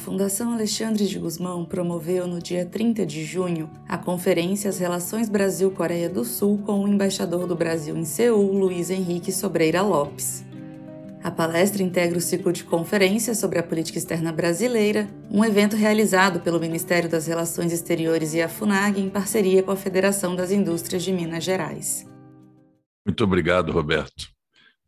Fundação Alexandre de Gusmão promoveu no dia 30 de junho a conferência As Relações Brasil-Coreia do Sul com o embaixador do Brasil em Seul, Luiz Henrique Sobreira Lopes. A palestra integra o ciclo de conferências sobre a política externa brasileira, um evento realizado pelo Ministério das Relações Exteriores e a FUNAG em parceria com a Federação das Indústrias de Minas Gerais. Muito obrigado, Roberto,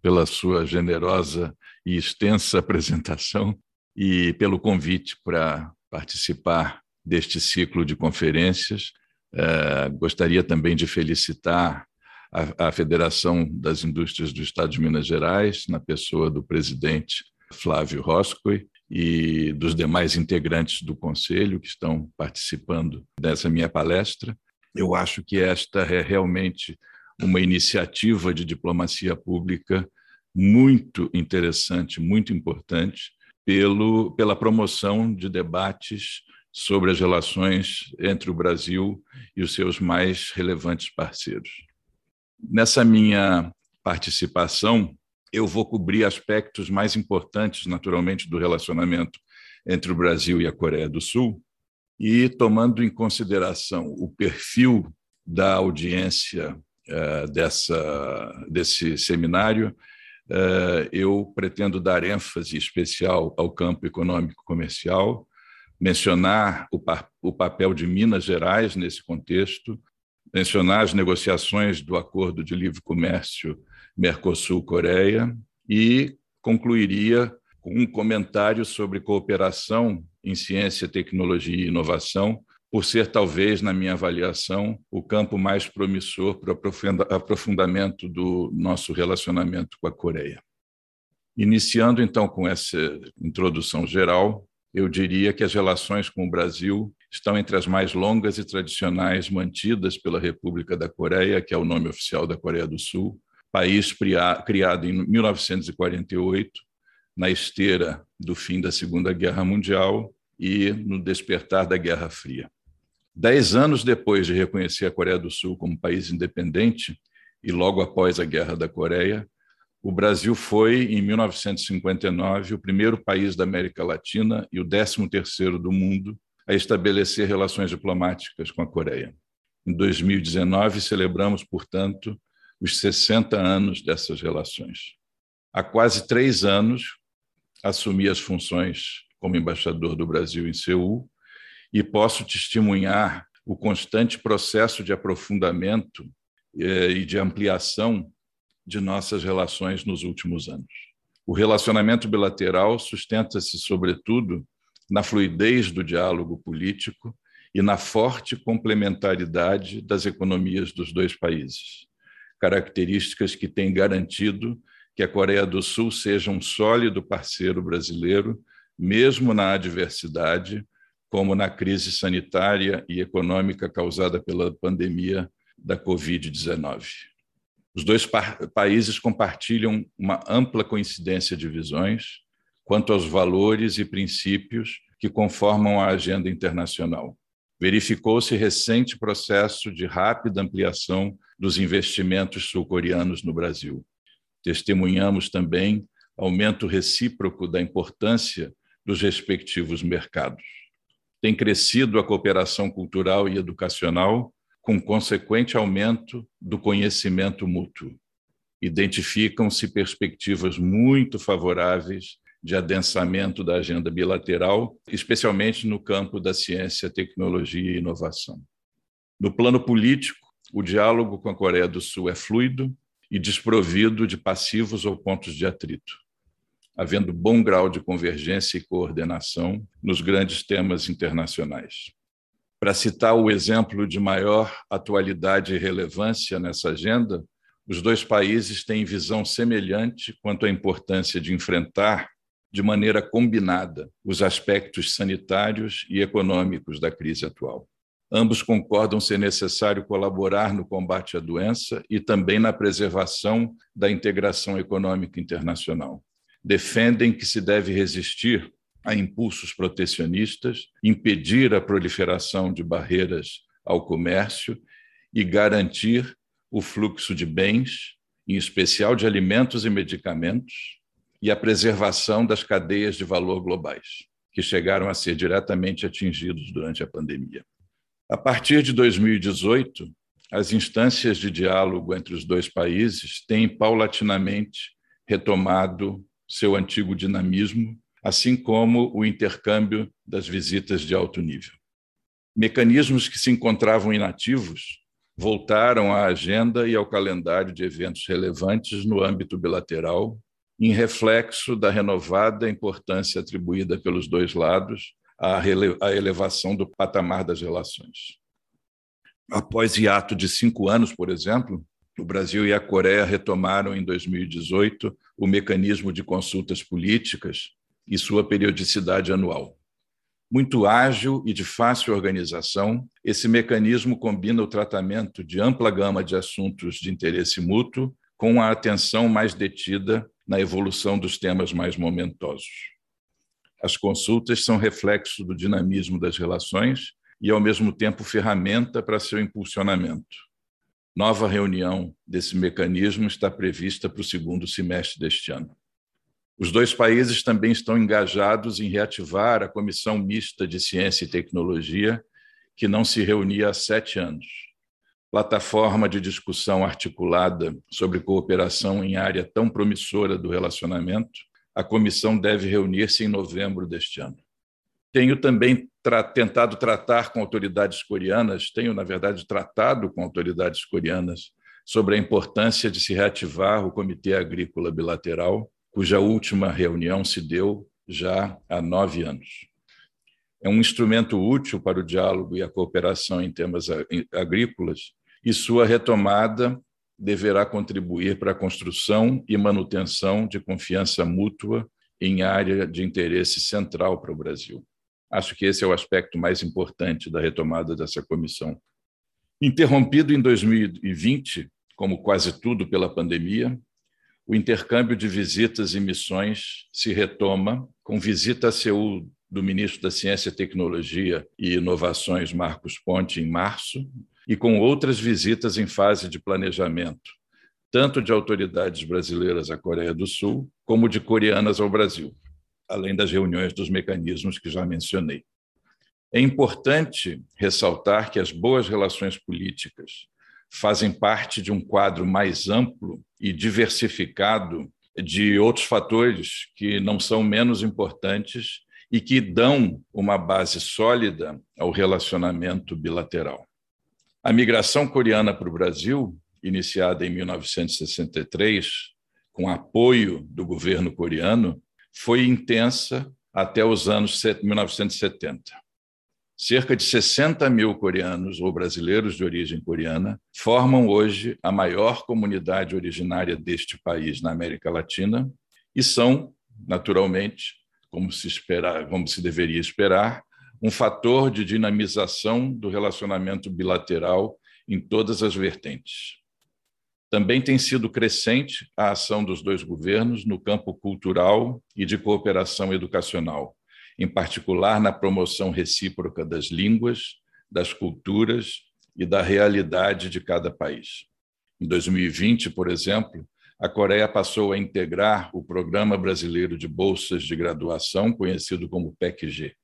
pela sua generosa e extensa apresentação e pelo convite para participar deste ciclo de conferências. É, gostaria também de felicitar a, a, Federação das Indústrias do Estado de Minas Gerais, na pessoa do presidente Flávio Roscoe e dos demais integrantes do Conselho que estão participando dessa minha palestra. Eu acho que esta é realmente uma iniciativa de diplomacia pública muito interessante, muito importante, pelo, pela promoção de debates sobre as relações entre o Brasil e os seus mais relevantes parceiros. Nessa minha participação, eu vou cobrir aspectos mais importantes, naturalmente, do relacionamento entre o Brasil e a Coreia do Sul, e tomando em consideração o perfil da audiência uh, dessa, desse seminário, eu pretendo dar ênfase especial ao campo econômico-comercial, mencionar o, o papel de Minas Gerais nesse contexto, mencionar as negociações do Acordo de Livre Comércio Mercosul-Coreia e concluiria com um comentário sobre cooperação em ciência, tecnologia e inovação, por ser talvez, na minha avaliação, o campo mais promissor para o aprofundamento do nosso relacionamento com a Coreia. Iniciando então com essa introdução geral, eu diria que as relações com o Brasil estão entre as mais longas e tradicionais mantidas pela República da Coreia, que é o nome oficial da Coreia do Sul, país criado em 1948, na esteira do fim da Segunda Guerra Mundial e no despertar da Guerra Fria. Dez anos depois de reconhecer a Coreia do Sul como país independente, e logo após a Guerra da Coreia, o Brasil foi, em 1959, o primeiro país da América Latina e o décimo terceiro do mundo a estabelecer relações diplomáticas com a Coreia. Em 2019, celebramos, portanto, os 60 anos dessas relações. Há quase três anos, assumi as funções como embaixador do Brasil em Seul e posso testemunhar o constante processo de aprofundamento eh, e de ampliação de nossas relações nos últimos anos. O relacionamento bilateral sustenta-se, sobretudo, na fluidez do diálogo político e na forte complementaridade das economias dos dois países, características que têm garantido que a Coreia do Sul seja um sólido parceiro brasileiro, mesmo na adversidade, como na crise sanitária e econômica causada pela pandemia da Covid-19. Os dois países compartilham uma ampla coincidência de visões quanto aos valores e princípios que conformam a agenda internacional. Verificou-se recente processo de rápida ampliação dos investimentos sul-coreanos no Brasil. Testemunhamos também aumento recíproco da importância dos respectivos mercados tem crescido a cooperação cultural e educacional, com consequente aumento do conhecimento mútuo. Identificam-se perspectivas muito favoráveis de adensamento da agenda bilateral, especialmente no campo da ciência, tecnologia e inovação. No plano político, o diálogo com a Coreia do Sul é fluido e desprovido de passivos ou pontos de atrito havendo bom grau de convergência e coordenação nos grandes temas internacionais. Para citar o exemplo de maior atualidade e relevância nessa agenda, os dois países têm visão semelhante quanto à importância de enfrentar de maneira combinada os aspectos sanitários e econômicos da crise atual. Ambos concordam ser necessário colaborar no combate à doença e também na preservação da integração econômica internacional defendem que se deve resistir a impulsos protecionistas, impedir a proliferação de barreiras ao comércio e garantir o fluxo de bens, em especial de alimentos e medicamentos, e a preservação das cadeias de valor globais. que chegaram a ser diretamente atingidos durante a pandemia. A partir de 2018, as instâncias de diálogo entre os dois países têm paulatinamente retomado seu antigo dinamismo, assim como o intercâmbio das visitas de alto nível. Mecanismos que se encontravam inativos voltaram à agenda e ao calendário de eventos relevantes no âmbito bilateral, em reflexo da renovada importância atribuída pelos dois lados à elevação do patamar das relações. Após hiato de cinco anos, por exemplo, o Brasil e a Coreia retomaram em 2018 o mecanismo de consultas políticas e sua periodicidade anual. Muito ágil e de fácil organização, esse mecanismo combina o tratamento de ampla gama de assuntos de interesse mútuo com a atenção mais detida na evolução dos temas mais momentosos. As consultas são reflexo do dinamismo das relações e, ao mesmo tempo, ferramenta para seu impulsionamento. Nova reunião desse mecanismo está prevista para o segundo semestre deste ano. Os dois países também estão engajados em reativar a Comissão Mista de Ciência e Tecnologia, que não se reunia há sete anos. Plataforma de discussão articulada sobre cooperação em área tão promissora do relacionamento, a comissão deve reunir-se em novembro deste ano. Tenho também tra tentado tratar com autoridades coreanas, tenho, na verdade, tratado com autoridades coreanas sobre a importância de se reativar o Comitê Agrícola Bilateral cuja última reunião se deu já há nove anos. É um instrumento útil para o diálogo e a cooperação em temas agrícolas, e sua retomada deverá contribuir para a construção e manutenção de confiança mútua em área de interesse central para o Brasil. Acho que esse é o aspecto mais importante da retomada dessa comissão. Interrompido em 2020, como quase tudo pela pandemia, o intercâmbio de visitas e missões se retoma com visita a Seul do ministro da Ciência, Tecnologia e Inovações, Marcos Ponte, em março, e com outras visitas em fase de planejamento, tanto de autoridades brasileiras à Coreia do Sul, como de coreanas ao Brasil, além das reuniões dos mecanismos que já mencionei. É importante ressaltar que as boas relações políticas fazem parte de um quadro mais amplo e diversificado de outros fatores que não são menos importantes e que dão uma base sólida ao relacionamento bilateral. A migração coreana para o Brasil, iniciada em 1963, com apoio do governo coreano, foi intensa até os anos 1970. Cerca de 60 mil coreanos ou brasileiros de origem coreana formam hoje a maior comunidade originária deste país na América Latina e são, naturalmente, como se, esperar, como se deveria esperar, um fator de dinamização do relacionamento bilateral em todas as vertentes. Também tem sido crescente a ação dos dois governos no campo cultural e de cooperação educacional, em particular na promoção recíproca das línguas, das culturas e da realidade de cada país. Em 2020, por exemplo, a Coreia passou a integrar o Programa Brasileiro de Bolsas de Graduação, conhecido como PECG.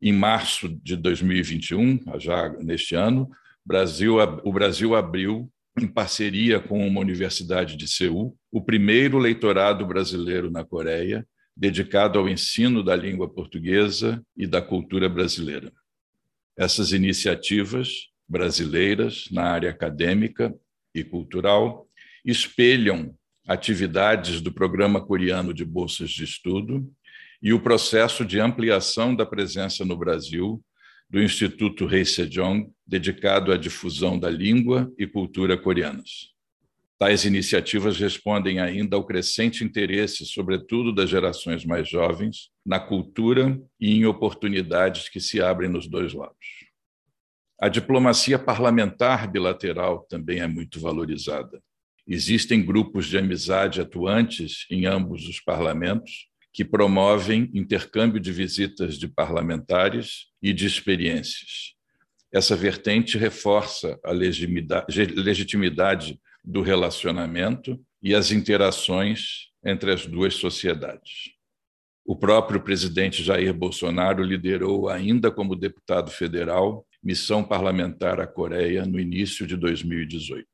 Em março de 2021, já neste ano, Brasil, o Brasil abriu, em parceria com uma universidade de Seul, o primeiro leitorado brasileiro na Coreia, dedicado ao ensino da língua portuguesa e da cultura brasileira. Essas iniciativas brasileiras na área acadêmica e cultural espelham atividades do Programa Coreano de Bolsas de Estudo e o processo de ampliação da presença no Brasil do Instituto Rei Sejong, dedicado à difusão da língua e cultura coreanas. Tais iniciativas respondem ainda ao crescente interesse, sobretudo das gerações mais jovens, na cultura e em oportunidades que se abrem nos dois lados. A diplomacia parlamentar bilateral também é muito valorizada. Existem grupos de amizade atuantes em ambos os parlamentos que promovem intercâmbio de visitas de parlamentares e de experiências. Essa vertente reforça a legitimidade do relacionamento e as interações entre as duas sociedades. O próprio presidente Jair Bolsonaro liderou, ainda como deputado federal, missão parlamentar à Coreia no início de 2018.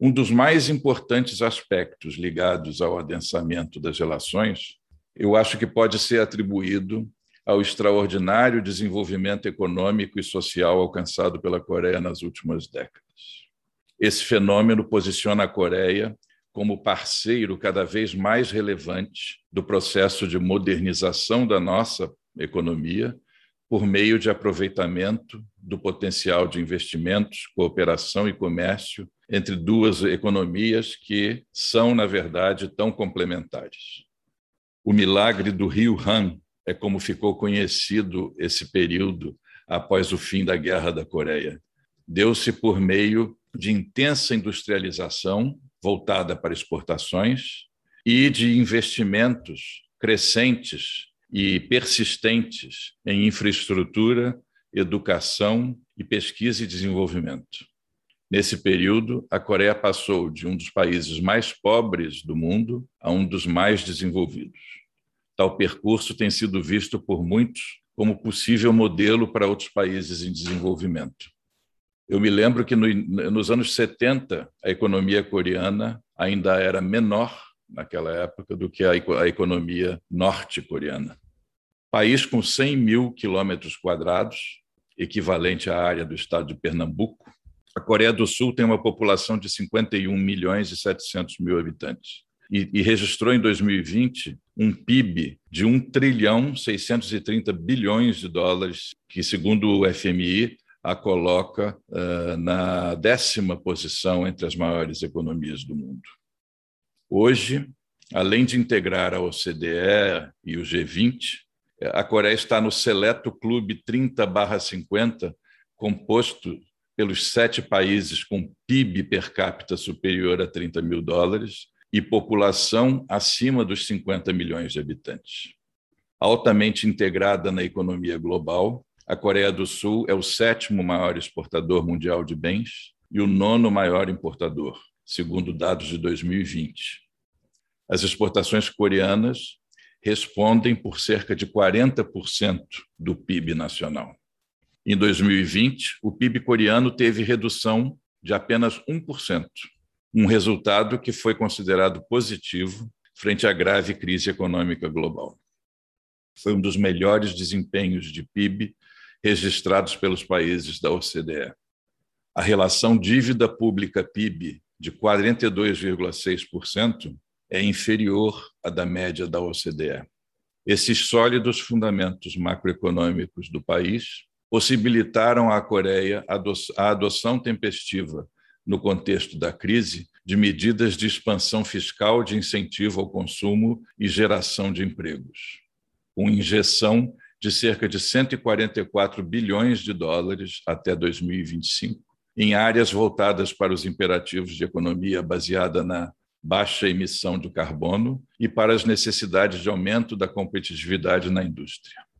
Um dos mais importantes aspectos ligados ao adensamento das relações, eu acho que pode ser atribuído ao extraordinário desenvolvimento econômico e social alcançado pela Coreia nas últimas décadas. Esse fenômeno posiciona a Coreia como parceiro cada vez mais relevante do processo de modernização da nossa economia por meio de aproveitamento do potencial de investimentos, cooperação e comércio entre duas economias que são, na verdade, tão complementares. O milagre do Rio Han é como ficou conhecido esse período após o fim da Guerra da Coreia. Deu-se por meio de intensa industrialização voltada para exportações e de investimentos crescentes e persistentes em infraestrutura, educação e pesquisa e desenvolvimento. Nesse período, a Coreia passou de um dos países mais pobres do mundo a um dos mais desenvolvidos. Tal percurso tem sido visto por muitos como possível modelo para outros países em desenvolvimento. Eu me lembro que no, nos anos 70, a economia coreana ainda era menor naquela época do que a, a economia norte-coreana. País com 100 mil quilômetros quadrados, equivalente à área do estado de Pernambuco, a Coreia do Sul tem uma população de 51 milhões e 700 mil habitantes e, e registrou em 2020 um PIB de 1 trilhão 630 bilhões de dólares, que, segundo o FMI, a coloca uh, na décima posição entre as maiores economias do mundo. Hoje, além de integrar a OCDE e o G20, a Coreia está no seleto clube 30/50, composto pelos sete países com PIB per capita superior a 30 mil dólares e população acima dos 50 milhões de habitantes. Altamente integrada na economia global, a Coreia do Sul é o sétimo maior exportador mundial de bens e o nono maior importador, segundo dados de 2020. As exportações coreanas respondem por cerca de 40% do PIB nacional. Em 2020, o PIB coreano teve redução de apenas 1%, um resultado que foi considerado positivo frente à grave crise econômica global. Foi um dos melhores desempenhos de PIB registrados pelos países da OCDE. A relação dívida pública PIB de 42,6% é inferior à da média da OCDE. Esses sólidos fundamentos macroeconômicos do país possibilitaram à Coreia a adoção tempestiva, no contexto da crise, de medidas de expansão fiscal de incentivo ao consumo e geração de empregos, com injeção de cerca de 144 bilhões de dólares até 2025 em áreas voltadas para os imperativos de economia baseada na baixa emissão de carbono e para as necessidades de aumento da competitividade na indústria.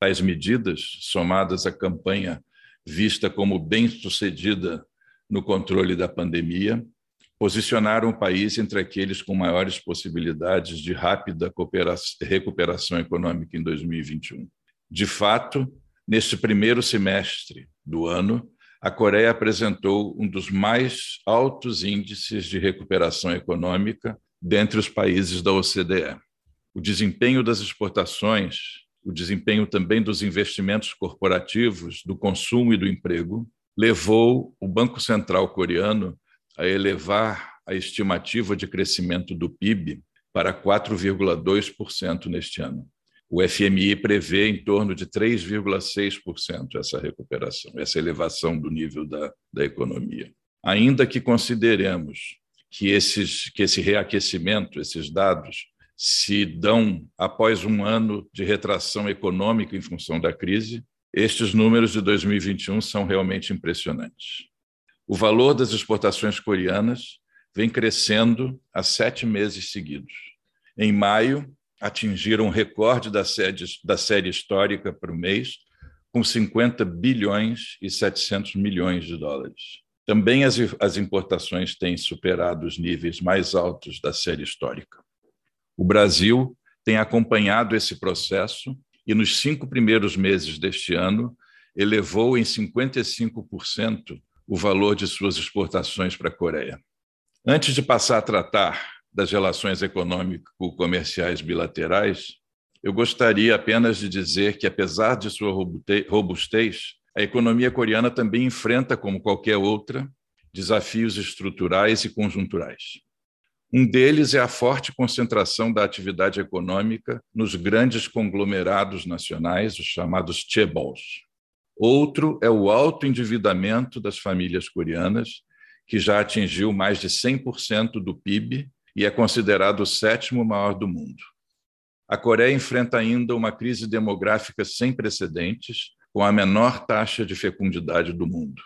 Tais medidas, somadas à campanha vista como bem-sucedida no controle da pandemia, posicionaram o país entre aqueles com maiores possibilidades de rápida recuperação econômica em 2021. De fato, neste primeiro semestre do ano, a Coreia apresentou um dos mais altos índices de recuperação econômica dentre os países da OCDE. O desempenho das exportações o desempenho também dos investimentos corporativos, do consumo e do emprego, levou o Banco Central coreano a elevar a estimativa de crescimento do PIB para 4,2% neste ano. O FMI prevê em torno de 3,6% essa recuperação, essa elevação do nível da, da economia. Ainda que consideremos que, esses, que esse reaquecimento, esses dados, se dão após um ano de retração econômica em função da crise, estes números de 2021 são realmente impressionantes. O valor das exportações coreanas vem crescendo há sete meses seguidos. Em maio, atingiram um recorde da série, da série histórica para o mês, com 50 bilhões e 700 milhões de dólares. Também as, as importações têm superado os níveis mais altos da série histórica. O Brasil tem acompanhado esse processo e, nos cinco primeiros meses deste ano, elevou em 55% o valor de suas exportações para a Coreia. Antes de passar a tratar das relações econômico-comerciais bilaterais, eu gostaria apenas de dizer que, apesar de sua robustez, a economia coreana também enfrenta, como qualquer outra, desafios estruturais e conjunturais. Um deles é a forte concentração da atividade econômica nos grandes conglomerados nacionais, os chamados chaebols. Outro é o alto endividamento das famílias coreanas, que já atingiu mais de 100% do PIB e é considerado o sétimo maior do mundo. A Coreia enfrenta ainda uma crise demográfica sem precedentes, com a menor taxa de fecundidade do mundo.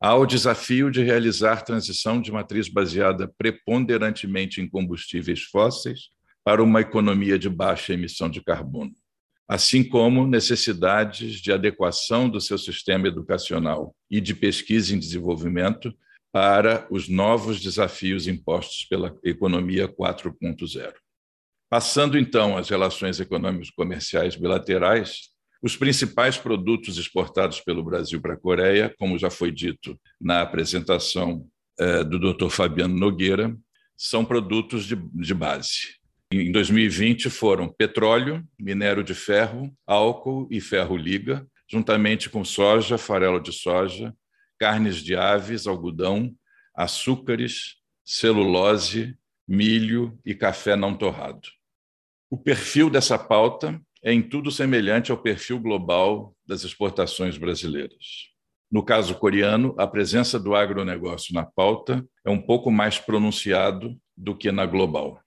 Há o desafio de realizar transição de matriz baseada preponderantemente em combustíveis fósseis para uma economia de baixa emissão de carbono, assim como necessidades de adequação do seu sistema educacional e de pesquisa em desenvolvimento para os novos desafios impostos pela economia 4.0. Passando então às relações econômicas comerciais bilaterais, os principais produtos exportados pelo Brasil para a Coreia, como já foi dito na apresentação eh, do Dr. Fabiano Nogueira, são produtos de, de base. Em 2020 foram petróleo, minério de ferro, álcool e ferro liga, juntamente com soja, farelo de soja, carnes de aves, algodão, açúcares, celulose, milho e café não torrado. O perfil dessa pauta é em tudo semelhante ao perfil global das exportações brasileiras. No caso coreano, a presença do agronegócio na pauta é um pouco mais pronunciado do que na global.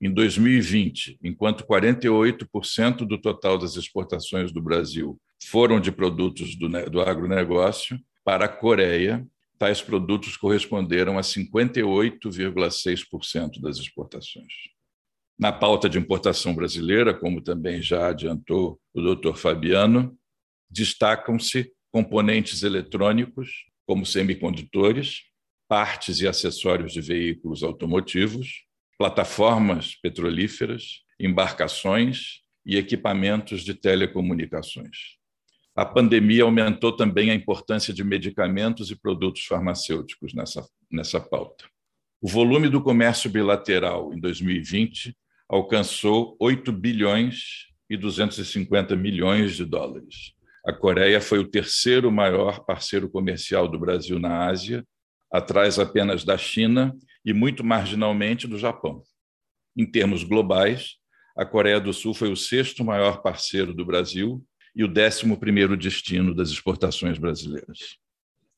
Em 2020, enquanto 48% do total das exportações do Brasil foram de produtos do, do agronegócio, para a Coreia, tais produtos corresponderam a 58,6% das exportações. Na pauta de importação brasileira, como também já adiantou o doutor Fabiano, destacam-se componentes eletrônicos, como semicondutores, partes e acessórios de veículos automotivos, plataformas petrolíferas, embarcações e equipamentos de telecomunicações. A pandemia aumentou também a importância de medicamentos e produtos farmacêuticos nessa, nessa pauta. O volume do comércio bilateral em 2020 alcançou 8 bilhões e 250 milhões de dólares. A Coreia foi o terceiro maior parceiro comercial do Brasil na Ásia, atrás apenas da China e muito marginalmente do Japão. Em termos globais, a Coreia do Sul foi o sexto maior parceiro do Brasil e o 11 destino das exportações brasileiras.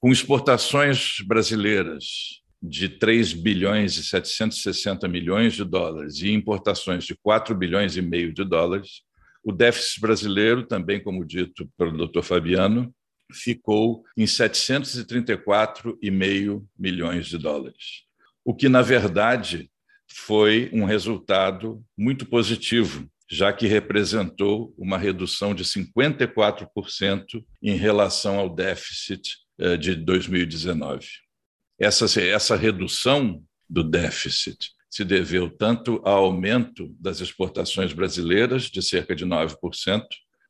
Com exportações brasileiras de 3 bilhões e 760 milhões de dólares e importações de 4 bilhões e meio de dólares, o déficit brasileiro, também como dito pelo Dr. Fabiano, ficou em 734,5 milhões de dólares. O que, na verdade, foi um resultado muito positivo já que representou uma redução de 54% em relação ao déficit eh, de 2019. Essa, essa redução do déficit se deveu tanto ao aumento das exportações brasileiras, de cerca de 9%,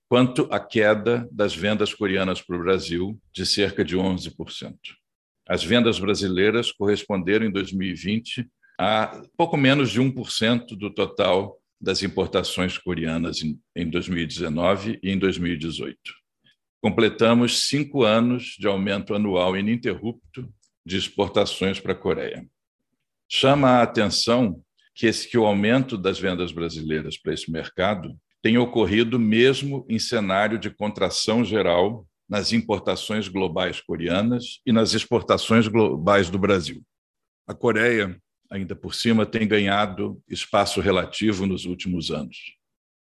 quanto à queda das vendas coreanas para o Brasil, de cerca de 11%. As vendas brasileiras corresponderam em 2020 a pouco menos de 1% do total das importações coreanas em 2019 e em 2018. Completamos cinco anos de aumento anual ininterrupto de exportações para a Coreia. Chama a atenção que, esse, que o aumento das vendas brasileiras para esse mercado tem ocorrido mesmo em cenário de contração geral nas importações globais coreanas e nas exportações globais do Brasil. A Coreia ainda por cima, tem ganhado espaço relativo nos últimos anos.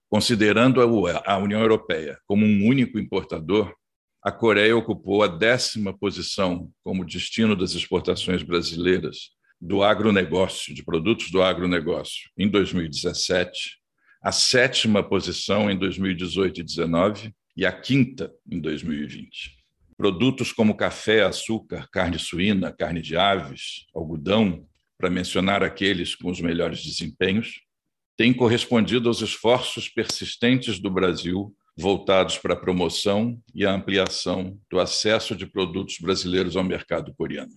Considerando a União Europeia como um único importador, a Coreia ocupou a décima posição como destino das exportações brasileiras do agronegócio, de produtos do agronegócio, em 2017, a sétima posição em 2018 e 2019 e a quinta em 2020. Produtos como café, açúcar, carne suína, carne de aves, algodão, para mencionar aqueles com os melhores desempenhos, tem correspondido aos esforços persistentes do Brasil voltados para a promoção e a ampliação do acesso de produtos brasileiros ao mercado coreano.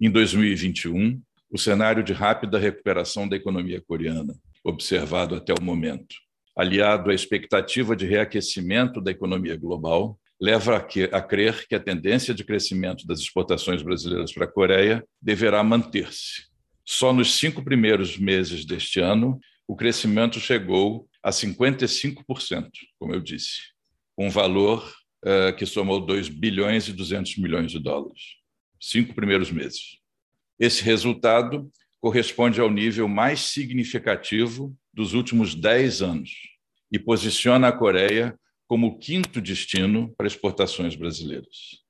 Em 2021, o cenário de rápida recuperação da economia coreana, observado até o momento, aliado à expectativa de reaquecimento da economia global, leva a, crer que a tendência de crescimento das exportações brasileiras para a Coreia deverá manter-se. Só nos cinco primeiros meses deste ano, o crescimento chegou a 55%, como eu disse, um valor uh, que somou 2 bilhões e 200 milhões de dólares. Cinco primeiros meses. Esse resultado corresponde ao nível mais significativo dos últimos 10 anos e posiciona a Coreia como o quinto destino para exportações brasileiras.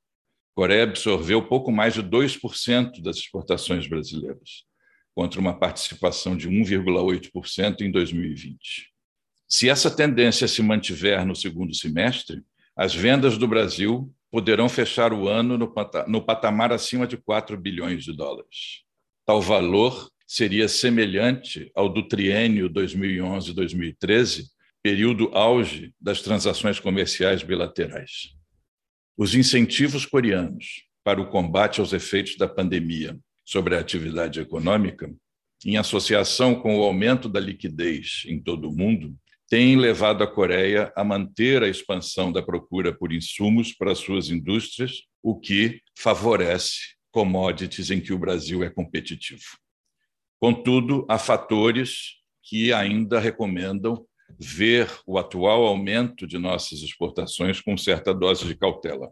A Coreia absorveu pouco mais de 2% das exportações brasileiras, contra uma participação de 1,8% em 2020. Se essa tendência se mantiver no segundo semestre, as vendas do Brasil poderão fechar o ano no patamar acima de 4 bilhões de dólares. Tal valor seria semelhante ao do triênio 2011-2013, período auge das transações comerciais bilaterais. Os incentivos coreanos para o combate aos efeitos da pandemia sobre a atividade econômica, em associação com o aumento da liquidez em todo o mundo, têm levado a Coreia a manter a expansão da procura por insumos para suas indústrias, o que favorece commodities em que o Brasil é competitivo. Contudo, há fatores que ainda recomendam ver o atual aumento de nossas exportações com certa dose de cautela.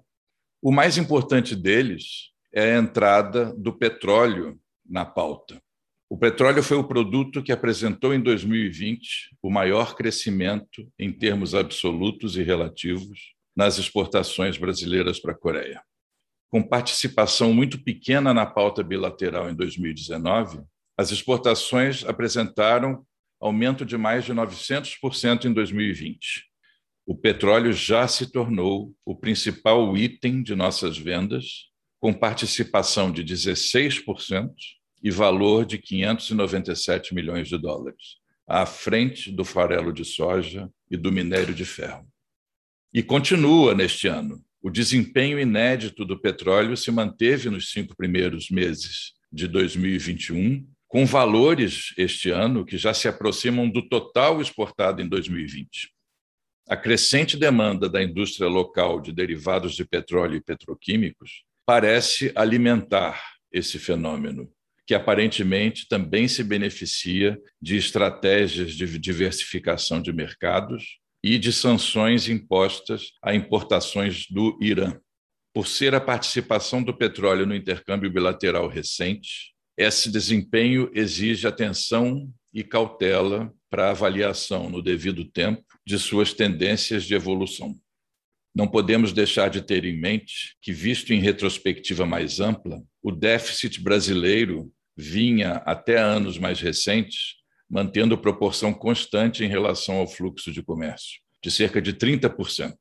O mais importante deles é a entrada do petróleo na pauta. O petróleo foi o produto que apresentou em 2020 o maior crescimento em termos absolutos e relativos nas exportações brasileiras para a Coreia. Com participação muito pequena na pauta bilateral em 2019, as exportações apresentaram aumento de mais de 900% em 2020. O petróleo já se tornou o principal item de nossas vendas, com participação de 16% e valor de 597 milhões de dólares, à frente do farelo de soja e do minério de ferro. E continua neste ano. O desempenho inédito do petróleo se manteve nos cinco primeiros meses de 2021, com valores este ano que já se aproximam do total exportado em 2020. A crescente demanda da indústria local de derivados de petróleo e petroquímicos parece alimentar esse fenômeno, que aparentemente também se beneficia de estratégias de diversificação de mercados e de sanções impostas a importações do Irã. Por ser a participação do petróleo no intercâmbio bilateral recente, esse desempenho exige atenção e cautela para avaliação no devido tempo de suas tendências de evolução. Não podemos deixar de ter em mente que, visto em retrospectiva mais ampla, o déficit brasileiro vinha, até anos mais recentes, mantendo proporção constante em relação ao fluxo de comércio, de cerca de 30%,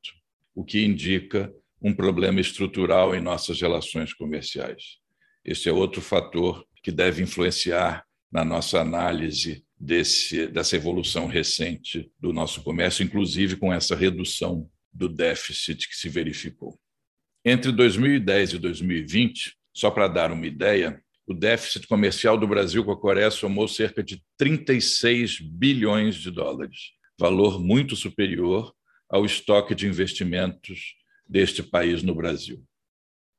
o que indica um problema estrutural em nossas relações comerciais. Este é outro fator que deve influenciar na nossa análise desse, dessa evolução recente do nosso comércio, inclusive com essa redução do déficit que se verificou. Entre 2010 e 2020, só para dar uma ideia, o déficit comercial do Brasil com a Coreia somou cerca de 36 bilhões de dólares, valor muito superior ao estoque de investimentos deste país no Brasil.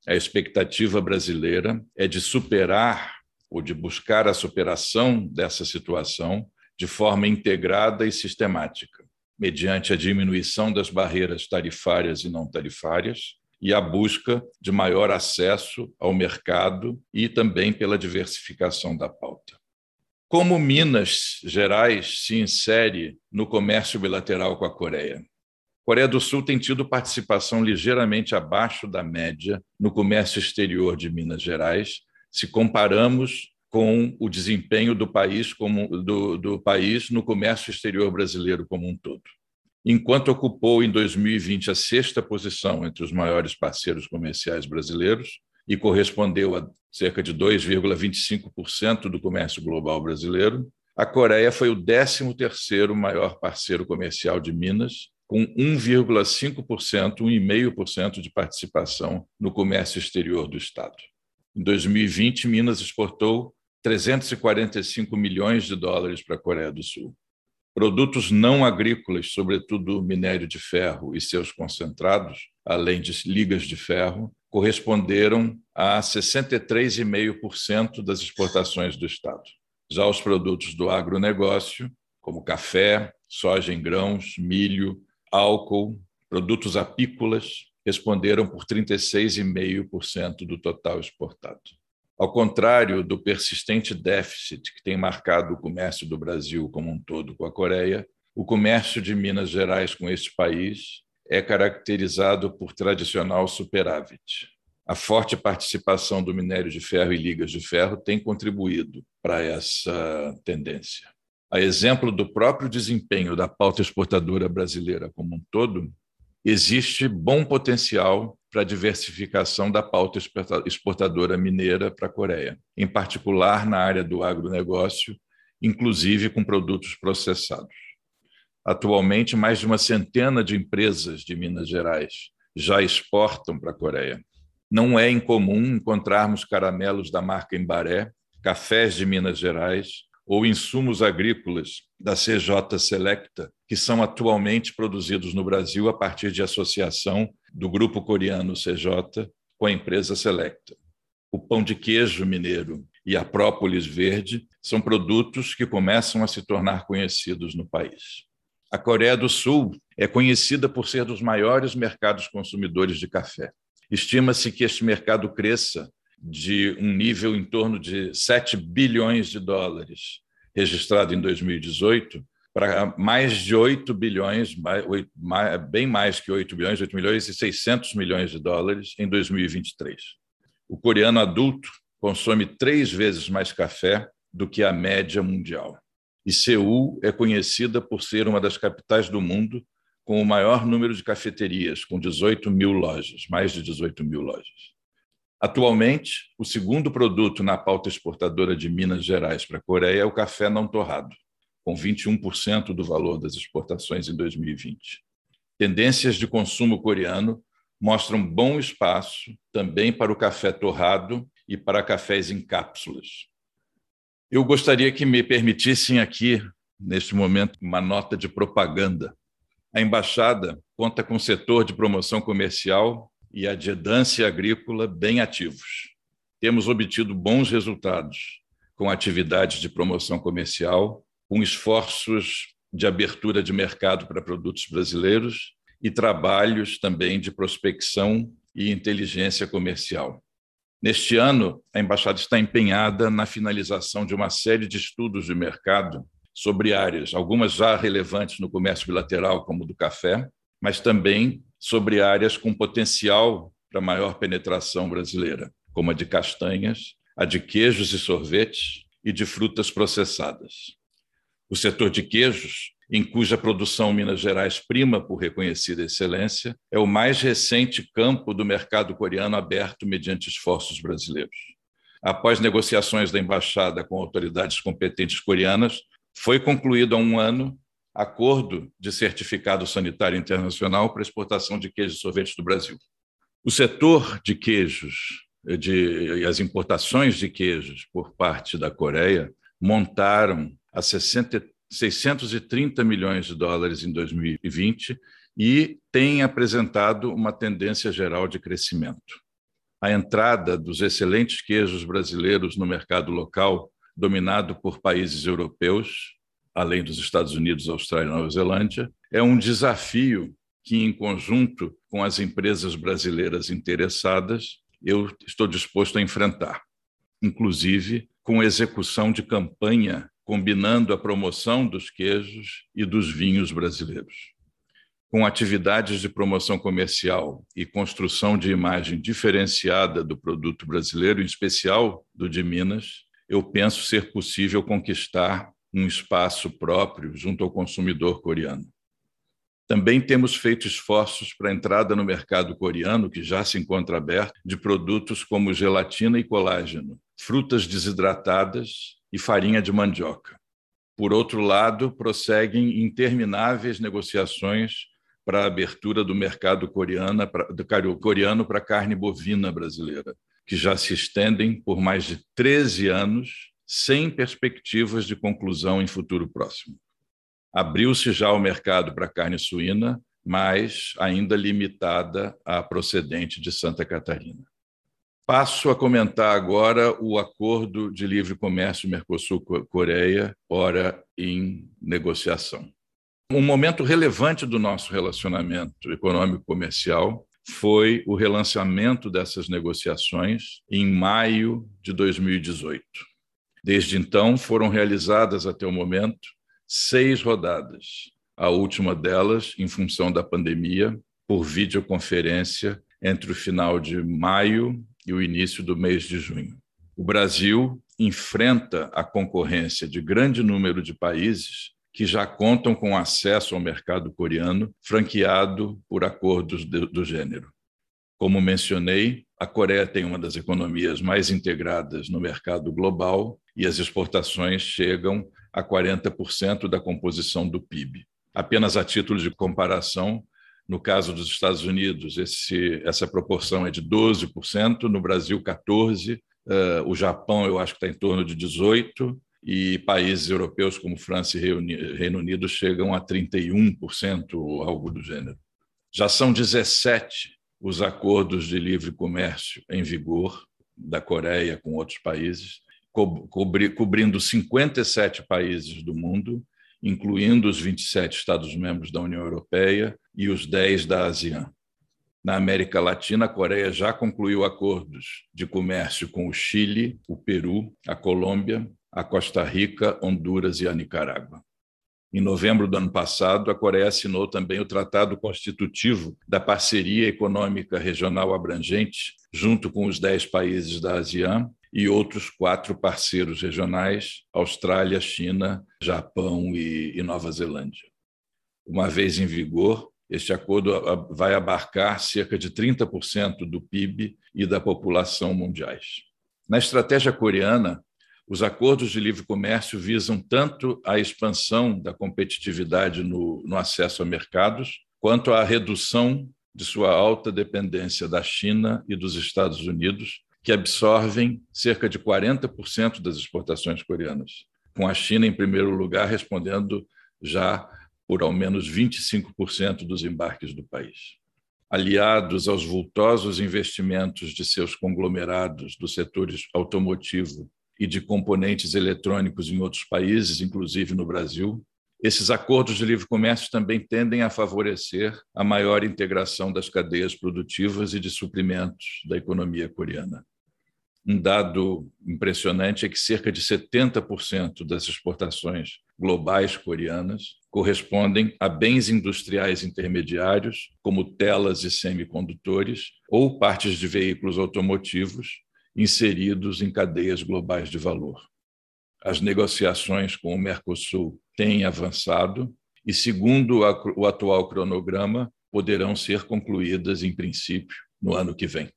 A expectativa brasileira é de superar ou de buscar a superação dessa situação de forma integrada e sistemática mediante a diminuição das barreiras tarifárias e não tarifárias e a busca de maior acesso ao mercado e também pela diversificação da pauta. Como Minas Gerais se insere no comércio bilateral com a Coreia? A Coreia do Sul tem tido participação ligeiramente abaixo da média no comércio exterior de Minas Gerais, se comparamos com o desempenho do país, como, do, do país no comércio exterior brasileiro como um todo. Enquanto ocupou em 2020 a sexta posição entre os maiores parceiros comerciais brasileiros e correspondeu a cerca de 2,25% do comércio global brasileiro, A Coreia foi o 13º maior parceiro comercial de Minas, com 1,5%, 1,5% de participação no comércio exterior do Estado. Em 2020, Minas exportou 345 milhões de dólares para a Coreia do Sul. Produtos não agrícolas, sobretudo minério de ferro e seus concentrados, além de ligas de ferro, corresponderam a 63,5% das exportações do Estado. Já os produtos do agronegócio, como café, soja em grãos, milho, álcool, produtos apícolas, responderam por 36,5% do total exportado. Ao contrário do persistente déficit que tem marcado o comércio do Brasil como um todo com a Coreia, o comércio de Minas Gerais com este país é caracterizado por tradicional superávit. A forte participação do minério de ferro e ligas de ferro tem contribuído para essa tendência. A exemplo do próprio desempenho da pauta exportadora brasileira como um todo, existe bom potencial para a diversificação da pauta exportadora mineira para a Coreia, em particular na área do agronegócio, inclusive com produtos processados. Atualmente, mais de uma centena de empresas de Minas Gerais já exportam para a Coreia. Não é incomum encontrarmos caramelos da marca Embaré, cafés de Minas Gerais ou insumos agrícolas da CJ Selecta, que são atualmente produzidos no Brasil a partir de associação do grupo coreano CJ com a empresa Selecta. O pão de queijo mineiro e a própolis verde são produtos que começam a se tornar conhecidos no país. A Coreia do Sul é conhecida por ser dos maiores mercados consumidores de café. Estima-se que este mercado cresça de um nível em torno de 7 bilhões de dólares, registrado em 2018, para mais de 8 bilhões, bem mais que 8 bilhões, 8 milhões e 600 milhões de dólares em 2023. O coreano adulto consome três vezes mais café do que a média mundial. E Seul é conhecida por ser uma das capitais do mundo com o maior número de cafeterias, com 18 mil lojas, mais de 18 mil lojas. Atualmente, o segundo produto na pauta exportadora de Minas Gerais para a Coreia é o café não torrado, com 21% do valor das exportações em 2020. Tendências de consumo coreano mostram bom espaço também para o café torrado e para cafés em cápsulas. Eu gostaria que me permitissem aqui, neste momento, uma nota de propaganda. A embaixada conta com o setor de promoção comercial e a Edância Agrícola bem ativos. Temos obtido bons resultados com atividades de promoção comercial, com esforços de abertura de mercado para produtos brasileiros e trabalhos também de prospecção e inteligência comercial. Neste ano, a embaixada está empenhada na finalização de uma série de estudos de mercado sobre áreas, algumas já relevantes no comércio bilateral, como o do café, mas também sobre áreas com potencial para maior penetração brasileira, como a de castanhas, a de queijos e sorvetes e de frutas processadas. O setor de queijos em cuja produção Minas Gerais prima por reconhecida excelência, é o mais recente campo do mercado coreano aberto mediante esforços brasileiros. Após negociações da embaixada com autoridades competentes coreanas, foi concluído há um ano acordo de certificado sanitário internacional para exportação de queijos e sorvetes do Brasil. O setor de queijos de, as importações de queijos por parte da Coreia montaram a 60 630 milhões de dólares em 2020 e tem apresentado uma tendência geral de crescimento. A entrada dos excelentes queijos brasileiros no mercado local, dominado por países europeus, além dos Estados Unidos, Austrália e Nova Zelândia, é um desafio que, em conjunto com as empresas brasileiras interessadas, eu estou disposto a enfrentar, inclusive com execução de campanha combinando a promoção dos queijos e dos vinhos brasileiros. Com atividades de promoção comercial e construção de imagem diferenciada do produto brasileiro, em especial do de Minas, eu penso ser possível conquistar um espaço próprio junto ao consumidor coreano. Também temos feito esforços para a entrada no mercado coreano, que já se encontra aberto, de produtos como gelatina e colágeno, frutas desidratadas e farinha de mandioca. Por outro lado, prosseguem intermináveis negociações para a abertura do mercado coreano para a carne bovina brasileira, que já se estendem por mais de 13 anos, sem perspectivas de conclusão em futuro próximo. Abriu-se já o mercado para carne suína, mas ainda limitada à procedente de Santa Catarina. Passo a comentar agora o acordo de livre comércio Mercosul-Coreia, ora em negociação. Um momento relevante do nosso relacionamento econômico-comercial foi o relançamento dessas negociações em maio de 2018. Desde então, foram realizadas até o momento seis rodadas, a última delas, em função da pandemia, por videoconferência entre o final de maio e o início do mês de junho. O Brasil enfrenta a concorrência de grande número de países que já contam com acesso ao mercado coreano, franqueado por acordos do gênero. Como mencionei, a Coreia tem uma das economias mais integradas no mercado global e as exportações chegam a 40% da composição do PIB. Apenas a título de comparação, no caso dos Estados Unidos, esse, essa proporção é de 12%, no Brasil, 14%, uh, o Japão, eu acho que está em torno de 18%, e países europeus como França e Reino Unido chegam a 31%, ou algo do gênero. Já são 17 os acordos de livre comércio em vigor da Coreia com outros países, cobrindo 57 países do mundo, incluindo os 27 Estados-membros da União Europeia e os 10 da ASEAN. Na América Latina, a Coreia já concluiu acordos de comércio com o Chile, o Peru, a Colômbia, a Costa Rica, Honduras e a Nicarágua. Em novembro do ano passado, a Coreia assinou também o Tratado Constitutivo da Parceria Econômica Regional Abrangente, junto com os dez países da ASEAN e outros quatro parceiros regionais: Austrália, China, Japão e, Nova Zelândia. Uma vez em vigor, este acordo vai abarcar cerca de 30% do PIB e da população mundiais. Na estratégia coreana, os acordos de livre comércio visam tanto a expansão da competitividade no, no acesso a mercados, quanto a redução de sua alta dependência da China e dos Estados Unidos, que absorvem cerca de 40% das exportações coreanas, com a China, em primeiro lugar, respondendo já por ao menos 25% dos embarques do país. Aliados aos vultosos investimentos de seus conglomerados dos setores automotivo e de componentes eletrônicos em outros países, inclusive no Brasil. Esses acordos de livre comércio também tendem a favorecer a maior integração das cadeias produtivas e de suprimentos da economia coreana. Um dado impressionante é que cerca de 70% das exportações globais coreanas correspondem a bens industriais intermediários, como telas e semicondutores, ou partes de veículos automotivos, inseridos em cadeias globais de valor. As negociações com o Mercosul têm avançado e, segundo o atual cronograma, poderão ser concluídas, em princípio, no ano que vem.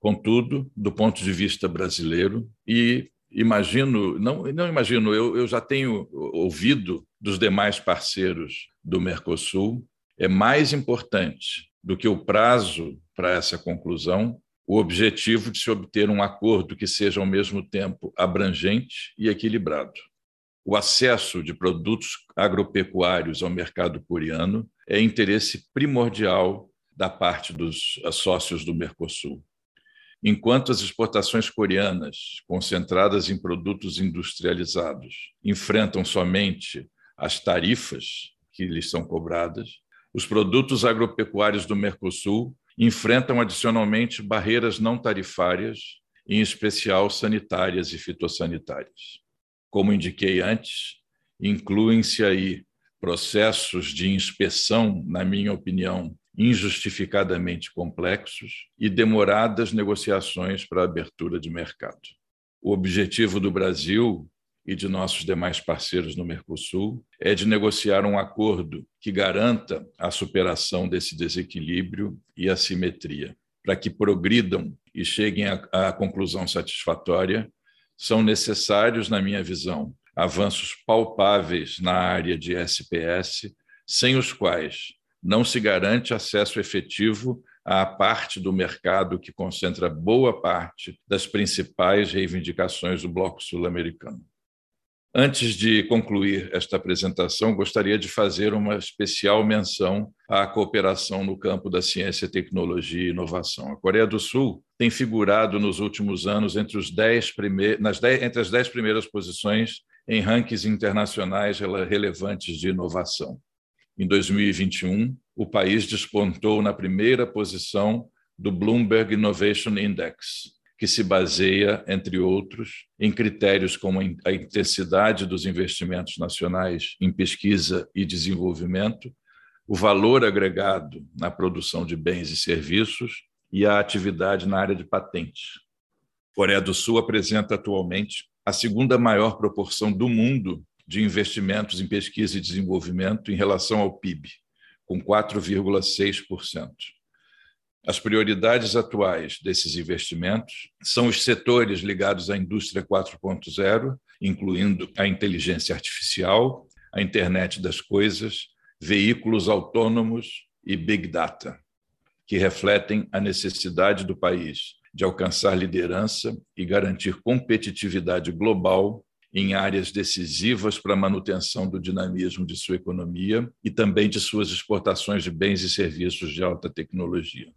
Contudo, do ponto de vista brasileiro, e imagino, não, não imagino, eu, eu já tenho ouvido dos demais parceiros do Mercosul, é mais importante do que o prazo para essa conclusão o objetivo de se obter um acordo que seja ao mesmo tempo abrangente e equilibrado. O acesso de produtos agropecuários ao mercado coreano é interesse primordial da parte dos sócios do Mercosul. Enquanto as exportações coreanas, concentradas em produtos industrializados, enfrentam somente as tarifas que lhes são cobradas, os produtos agropecuários do Mercosul enfrentam adicionalmente barreiras não tarifárias, em especial sanitárias e fitossanitárias. Como indiquei antes, incluem-se aí processos de inspeção, na minha opinião, injustificadamente complexos e demoradas negociações para abertura de mercado. O objetivo do Brasil e de nossos demais parceiros no Mercosul é de negociar um acordo que garanta a superação desse desequilíbrio e assimetria. Para que progridam e cheguem à conclusão satisfatória, são necessários, na minha visão, avanços palpáveis na área de SPS, sem os quais não se garante acesso efetivo à parte do mercado que concentra boa parte das principais reivindicações do Bloco Sul-Americano. Antes de concluir esta apresentação, gostaria de fazer uma especial menção à cooperação no campo da ciência, tecnologia e inovação. A Coreia do Sul tem figurado nos últimos anos entre, os dez prime... Nas dez... entre as dez primeiras posições em rankings internacionais relevantes de inovação. Em 2021, o país despontou na primeira posição do Bloomberg Innovation Index, que se baseia, entre outros, em critérios como a intensidade dos investimentos nacionais em pesquisa e desenvolvimento, o valor agregado na produção de bens e serviços e a atividade na área de patentes. Coreia do Sul apresenta atualmente a segunda maior proporção do mundo de investimentos em pesquisa e desenvolvimento em relação ao PIB, com 4,6%. As prioridades atuais desses investimentos são os setores ligados à indústria 4.0, incluindo a inteligência artificial, a internet das coisas, veículos autônomos e big data, que refletem a necessidade do país de alcançar liderança e garantir competitividade global em áreas decisivas para a manutenção do dinamismo de sua economia e também de suas exportações de bens e serviços de alta tecnologia.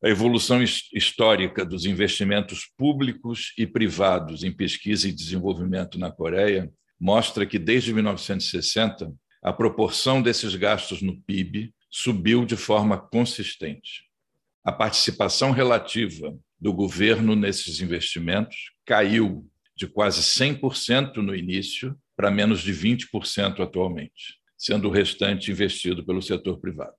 A evolução histórica dos investimentos públicos e privados em pesquisa e desenvolvimento na Coreia mostra que, desde 1960, a proporção desses gastos no PIB subiu de forma consistente. A participação relativa do governo nesses investimentos caiu de quase 100% no início para menos de 20% atualmente, sendo o restante investido pelo setor privado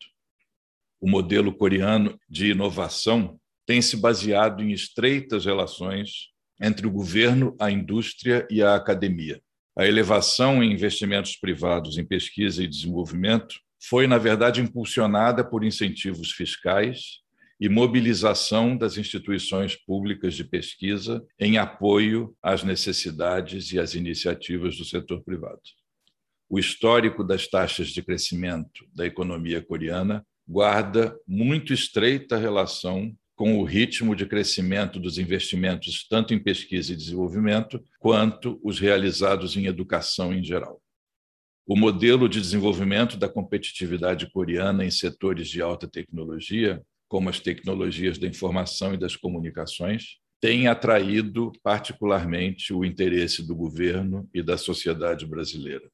o modelo coreano de inovação tem se baseado em estreitas relações entre o governo, a indústria e a academia. A elevação em investimentos privados em pesquisa e desenvolvimento foi, na verdade, impulsionada por incentivos fiscais e mobilização das instituições públicas de pesquisa em apoio às necessidades e às iniciativas do setor privado. O histórico das taxas de crescimento da economia coreana guarda muito estreita relação com o ritmo de crescimento dos investimentos, tanto em pesquisa e desenvolvimento, quanto os realizados em educação em geral. O modelo de desenvolvimento da competitividade coreana em setores de alta tecnologia, como as tecnologias da informação e das comunicações, tem atraído particularmente o interesse do governo e da sociedade brasileira.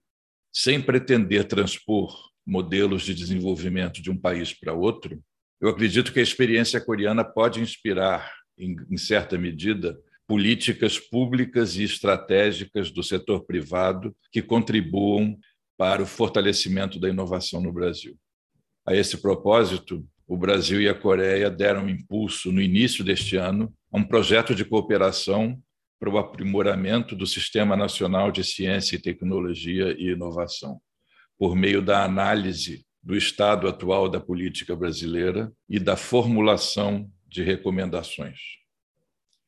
Sem pretender transpor modelos de desenvolvimento de um país para outro, eu acredito que a experiência coreana pode inspirar, em, em certa medida, políticas públicas e estratégicas do setor privado que contribuam para o fortalecimento da inovação no Brasil. A esse propósito, o Brasil e a Coreia deram impulso no início deste ano a um projeto de cooperação para o aprimoramento do Sistema Nacional de Ciência e Tecnologia e Inovação por meio da análise do estado atual da política brasileira e da formulação de recomendações.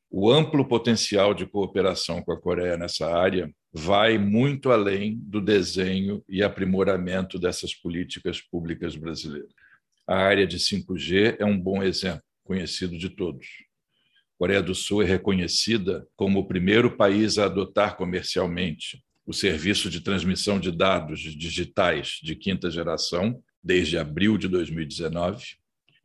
O amplo potencial de cooperação com a Coreia nessa área vai muito além do desenho e aprimoramento dessas políticas públicas brasileiras. A área de 5G é um bom exemplo, conhecido de todos. A Coreia do Sul é reconhecida como o primeiro país a adotar comercialmente o serviço de transmissão de dados digitais de quinta geração, desde abril de 2019,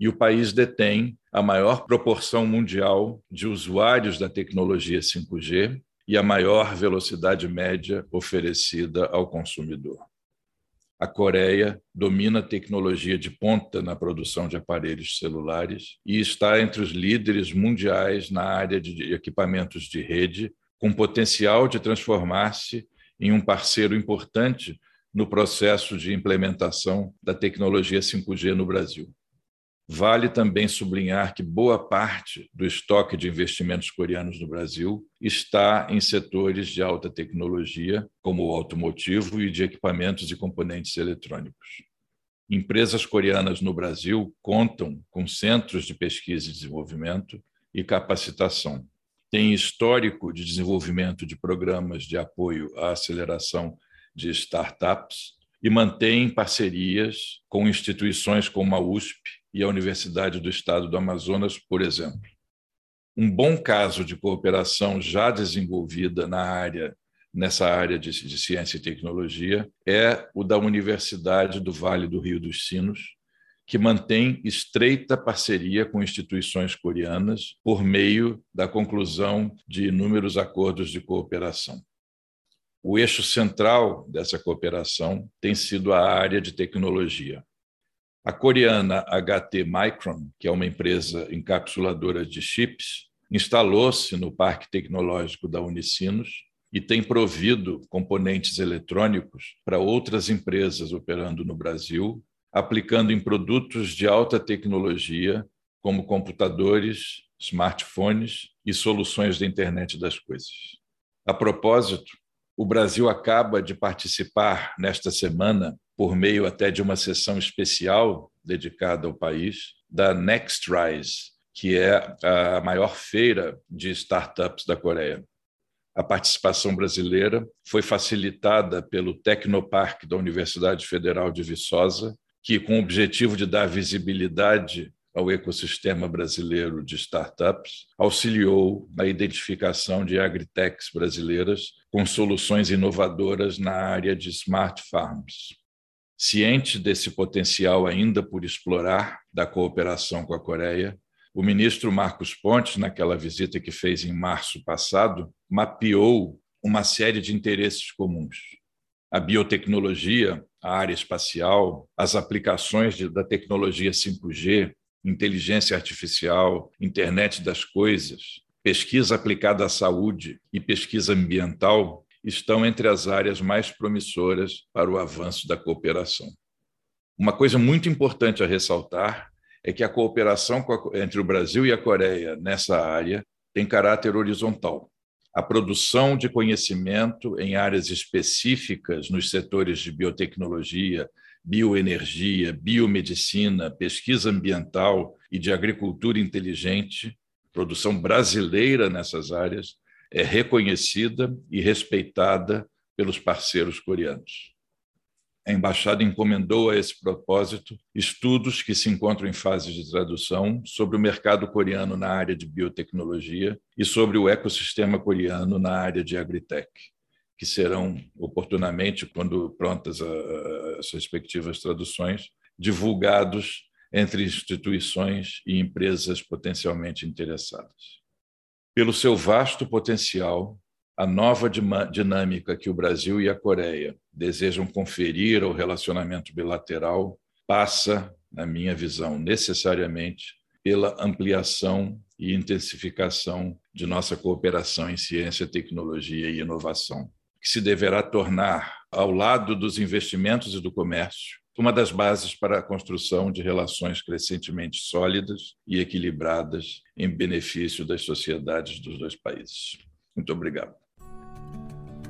e o país detém a maior proporção mundial de usuários da tecnologia 5G e a maior velocidade média oferecida ao consumidor. A Coreia domina a tecnologia de ponta na produção de aparelhos celulares e está entre os líderes mundiais na área de equipamentos de rede, com potencial de transformar-se em um parceiro importante no processo de implementação da tecnologia 5G no Brasil. Vale também sublinhar que boa parte do estoque de investimentos coreanos no Brasil está em setores de alta tecnologia, como o automotivo e de equipamentos e componentes eletrônicos. Empresas coreanas no Brasil contam com centros de pesquisa e desenvolvimento e capacitação, tem histórico de desenvolvimento de programas de apoio à aceleração de startups e mantém parcerias com instituições como a USP e a Universidade do Estado do Amazonas, por exemplo. Um bom caso de cooperação já desenvolvida na área nessa área de, de ciência e tecnologia é o da Universidade do Vale do Rio dos Sinos, que mantém estreita parceria com instituições coreanas por meio da conclusão de inúmeros acordos de cooperação. O eixo central dessa cooperação tem sido a área de tecnologia. A coreana HT Micron, que é uma empresa encapsuladora de chips, instalou-se no Parque Tecnológico da Unicinos e tem provido componentes eletrônicos para outras empresas operando no Brasil, aplicando em produtos de alta tecnologia, como computadores, smartphones e soluções da internet das coisas. A propósito, o Brasil acaba de participar nesta semana, por meio até de uma sessão especial dedicada ao país, da Next Rise, que é a maior feira de startups da Coreia a participação brasileira foi facilitada pelo Tecnopark da Universidade Federal de Viçosa, que, com o objetivo de dar visibilidade ao ecossistema brasileiro de startups, auxiliou na identificação de agritechs brasileiras com soluções inovadoras na área de smart farms. Ciente desse potencial ainda por explorar da cooperação com a Coreia, o ministro Marcos Pontes, naquela visita que fez em março passado, mapeou uma série de interesses comuns. A biotecnologia, a área espacial, as aplicações de, da tecnologia 5G, inteligência artificial, internet das coisas, pesquisa aplicada à saúde e pesquisa ambiental estão entre as áreas mais promissoras para o avanço da cooperação. Uma coisa muito importante a ressaltar é que a cooperação entre o Brasil e a Coreia nessa área tem caráter horizontal. A produção de conhecimento em áreas específicas nos setores de biotecnologia, bioenergia, biomedicina, pesquisa ambiental e de agricultura inteligente, produção brasileira nessas áreas, é reconhecida e respeitada pelos parceiros coreanos. A embaixada encomendou a esse propósito estudos que se encontram em fase de tradução sobre o mercado coreano na área de biotecnologia e sobre o ecossistema coreano na área de agritech, que serão oportunamente, quando prontas as respectivas traduções, divulgados entre instituições e empresas potencialmente interessadas. Pelo seu vasto potencial, a nova dinâmica que o Brasil e a Coreia desejam conferir ao relacionamento bilateral passa, na minha visão, necessariamente pela ampliação e intensificação de nossa cooperação em ciência, tecnologia e inovação, que se deverá tornar, ao lado dos investimentos e do comércio, uma das bases para a construção de relações crescentemente sólidas e equilibradas em benefício das sociedades dos dois países. Muito obrigado.